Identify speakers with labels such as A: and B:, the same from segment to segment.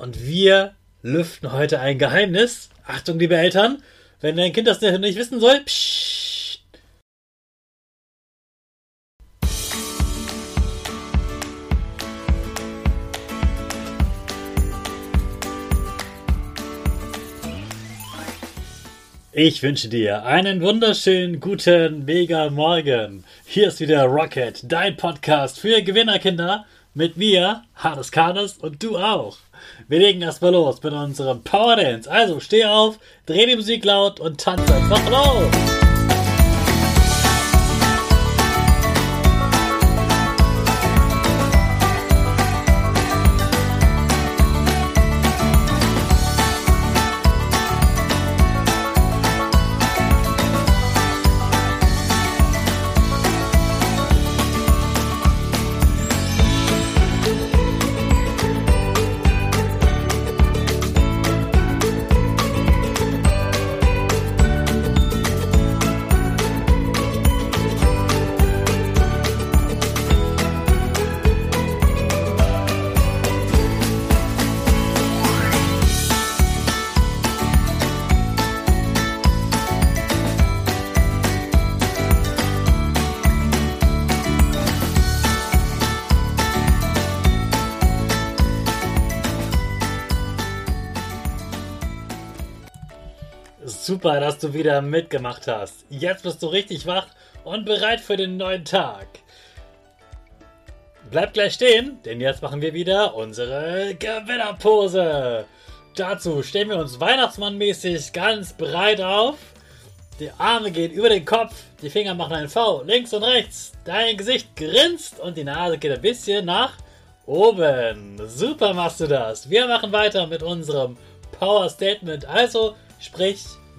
A: Und wir lüften heute ein Geheimnis. Achtung, liebe Eltern, wenn dein Kind das nicht wissen soll, pssst. Ich wünsche dir einen wunderschönen guten Mega Morgen. Hier ist wieder Rocket, dein Podcast für Gewinnerkinder mit mir, Hades Kades und du auch. Wir legen erstmal los mit unserem Power Dance. Also steh auf, dreh die Musik laut und tanze einfach los. Super, dass du wieder mitgemacht hast. Jetzt bist du richtig wach und bereit für den neuen Tag. Bleib gleich stehen, denn jetzt machen wir wieder unsere Gewinnerpose. Dazu stellen wir uns Weihnachtsmannmäßig ganz breit auf. Die Arme gehen über den Kopf, die Finger machen ein V links und rechts. Dein Gesicht grinst und die Nase geht ein bisschen nach oben. Super machst du das. Wir machen weiter mit unserem Power Statement. Also sprich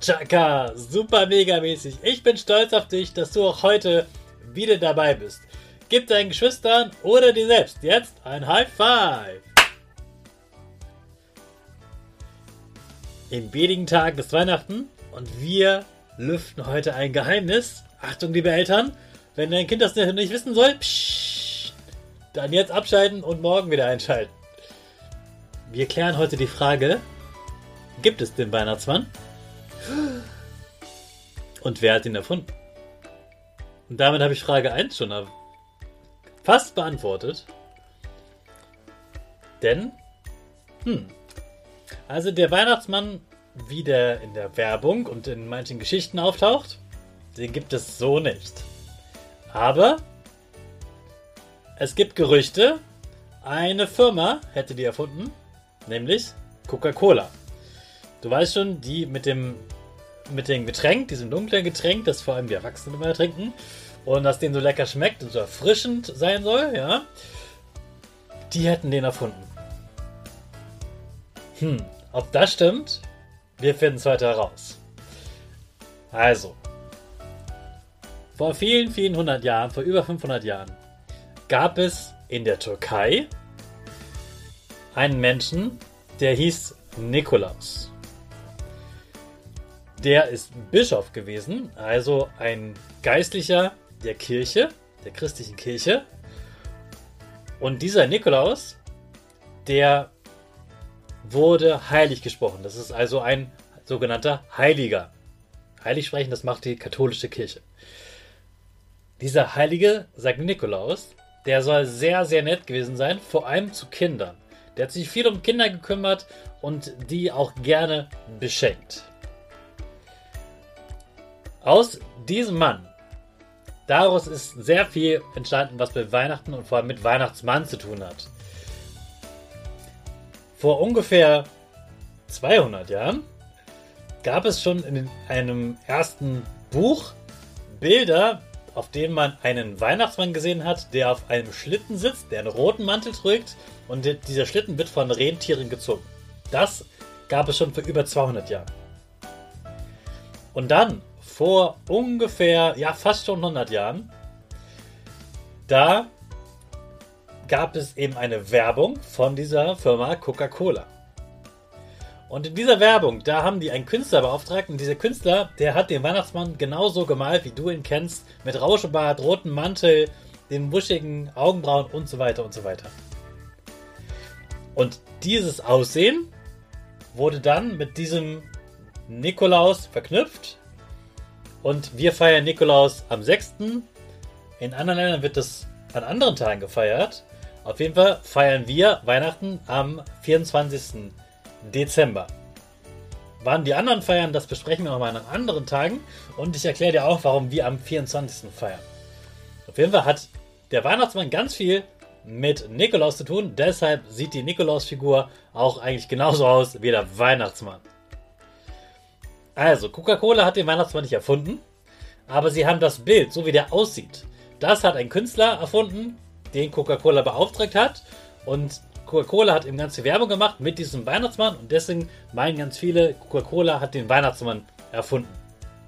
A: Chaka, super mega mäßig. Ich bin stolz auf dich, dass du auch heute wieder dabei bist. Gib deinen Geschwistern oder dir selbst jetzt ein High Five. Im bedigen Tag ist Weihnachten und wir lüften heute ein Geheimnis. Achtung, liebe Eltern, wenn dein Kind das nicht wissen soll, psch, dann jetzt abschalten und morgen wieder einschalten. Wir klären heute die Frage, gibt es den Weihnachtsmann? Und wer hat ihn erfunden? Und damit habe ich Frage 1 schon fast beantwortet. Denn, hm, also der Weihnachtsmann, wie der in der Werbung und in manchen Geschichten auftaucht, den gibt es so nicht. Aber es gibt Gerüchte, eine Firma hätte die erfunden, nämlich Coca-Cola. Du weißt schon, die mit dem mit dem Getränk, diesem dunklen Getränk, das vor allem die Erwachsenen immer trinken und das denen so lecker schmeckt und so erfrischend sein soll, ja, die hätten den erfunden. Hm, ob das stimmt, wir finden es heute heraus. Also, vor vielen, vielen hundert Jahren, vor über 500 Jahren, gab es in der Türkei einen Menschen, der hieß Nikolaus. Der ist Bischof gewesen, also ein Geistlicher der Kirche, der christlichen Kirche. Und dieser Nikolaus, der wurde heilig gesprochen. Das ist also ein sogenannter Heiliger. Heilig sprechen, das macht die katholische Kirche. Dieser Heilige, sagt Nikolaus, der soll sehr, sehr nett gewesen sein, vor allem zu Kindern. Der hat sich viel um Kinder gekümmert und die auch gerne beschenkt. Aus diesem Mann, daraus ist sehr viel entstanden, was mit Weihnachten und vor allem mit Weihnachtsmann zu tun hat. Vor ungefähr 200 Jahren gab es schon in einem ersten Buch Bilder, auf denen man einen Weihnachtsmann gesehen hat, der auf einem Schlitten sitzt, der einen roten Mantel trägt und dieser Schlitten wird von Rentieren gezogen. Das gab es schon vor über 200 Jahren. Und dann, vor ungefähr, ja, fast schon 100 Jahren, da gab es eben eine Werbung von dieser Firma Coca-Cola. Und in dieser Werbung, da haben die einen Künstler beauftragt und dieser Künstler, der hat den Weihnachtsmann genauso gemalt, wie du ihn kennst, mit Rauschebart, rotem Mantel, den buschigen Augenbrauen und so weiter und so weiter. Und dieses Aussehen wurde dann mit diesem Nikolaus verknüpft. Und wir feiern Nikolaus am 6. In anderen Ländern wird das an anderen Tagen gefeiert. Auf jeden Fall feiern wir Weihnachten am 24. Dezember. Wann die anderen feiern, das besprechen wir nochmal an anderen Tagen. Und ich erkläre dir auch, warum wir am 24. feiern. Auf jeden Fall hat der Weihnachtsmann ganz viel mit Nikolaus zu tun. Deshalb sieht die Nikolaus-Figur auch eigentlich genauso aus wie der Weihnachtsmann. Also, Coca-Cola hat den Weihnachtsmann nicht erfunden, aber sie haben das Bild, so wie der aussieht. Das hat ein Künstler erfunden, den Coca-Cola beauftragt hat. Und Coca-Cola hat eben ganze Werbung gemacht mit diesem Weihnachtsmann und deswegen meinen ganz viele, Coca-Cola hat den Weihnachtsmann erfunden.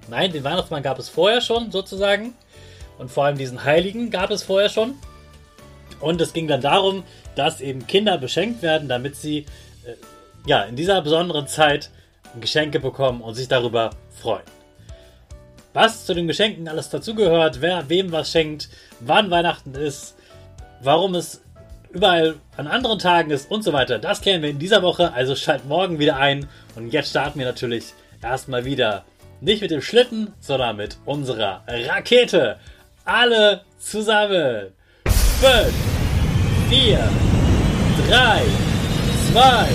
A: Nein, den Weihnachtsmann gab es vorher schon sozusagen und vor allem diesen Heiligen gab es vorher schon. Und es ging dann darum, dass eben Kinder beschenkt werden, damit sie äh, ja in dieser besonderen Zeit Geschenke bekommen und sich darüber freuen. Was zu den Geschenken alles dazugehört, wer wem was schenkt, wann Weihnachten ist, warum es überall an anderen Tagen ist und so weiter. Das klären wir in dieser Woche, also schalt morgen wieder ein. Und jetzt starten wir natürlich erstmal wieder nicht mit dem Schlitten, sondern mit unserer Rakete. Alle zusammen. 5, 4, 3, 2,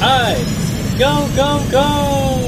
A: 1, go, go, go!